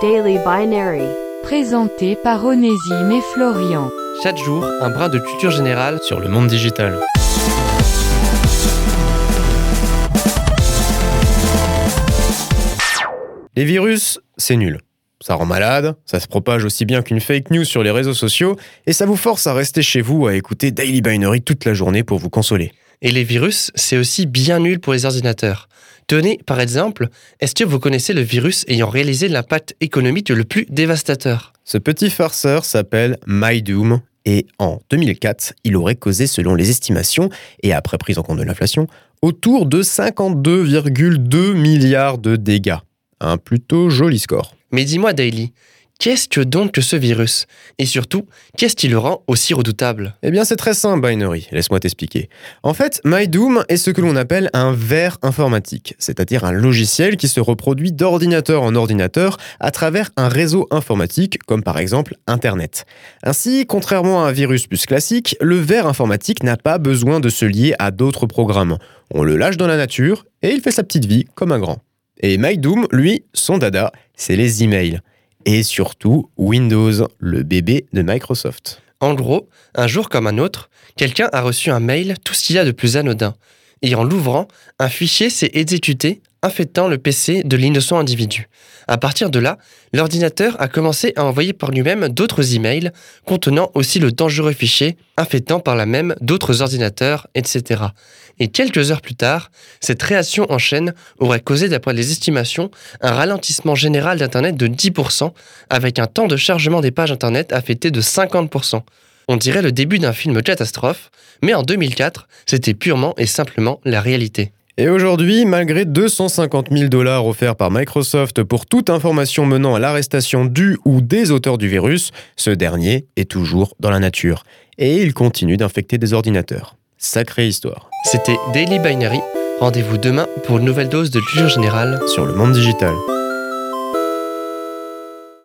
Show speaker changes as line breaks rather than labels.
Daily Binary.
Présenté par Onésime et Florian.
Chaque jour, un brin de culture générale
sur le monde digital. Les virus, c'est nul. Ça rend malade, ça se propage aussi bien qu'une fake news sur les réseaux sociaux, et ça vous force à rester chez vous à écouter Daily Binary toute la journée pour vous consoler.
Et les virus, c'est aussi bien nul pour les ordinateurs. Tenez, par exemple, est-ce que vous connaissez le virus ayant réalisé l'impact économique le plus dévastateur?
Ce petit farceur s'appelle MyDoom, et en 2004, il aurait causé, selon les estimations, et après prise en compte de l'inflation, autour de 52,2 milliards de dégâts. Un plutôt joli score.
Mais dis-moi, Daily, qu'est-ce que donc ce virus? Et surtout, qu'est-ce qui le rend aussi redoutable?
Eh bien, c'est très simple, Binary. Laisse-moi t'expliquer. En fait, MyDoom est ce que l'on appelle un ver informatique, c'est-à-dire un logiciel qui se reproduit d'ordinateur en ordinateur à travers un réseau informatique, comme par exemple Internet. Ainsi, contrairement à un virus plus classique, le ver informatique n'a pas besoin de se lier à d'autres programmes. On le lâche dans la nature et il fait sa petite vie comme un grand. Et MyDoom, lui, son dada, c'est les emails. Et surtout Windows, le bébé de Microsoft.
En gros, un jour comme un autre, quelqu'un a reçu un mail tout ce qu'il y a de plus anodin. Et en l'ouvrant, un fichier s'est exécuté infectant le PC de l'innocent individu. À partir de là, l'ordinateur a commencé à envoyer par lui-même d'autres emails contenant aussi le dangereux fichier, infectant par là même d'autres ordinateurs, etc. Et quelques heures plus tard, cette réaction en chaîne aurait causé, d'après les estimations, un ralentissement général d'Internet de 10%, avec un temps de chargement des pages Internet affecté de 50%. On dirait le début d'un film catastrophe, mais en 2004, c'était purement et simplement la réalité.
Et aujourd'hui, malgré 250 000 dollars offerts par Microsoft pour toute information menant à l'arrestation du ou des auteurs du virus, ce dernier est toujours dans la nature. Et il continue d'infecter des ordinateurs. Sacrée histoire.
C'était Daily Binary. Rendez-vous demain pour une nouvelle dose de culture générale
sur le monde digital.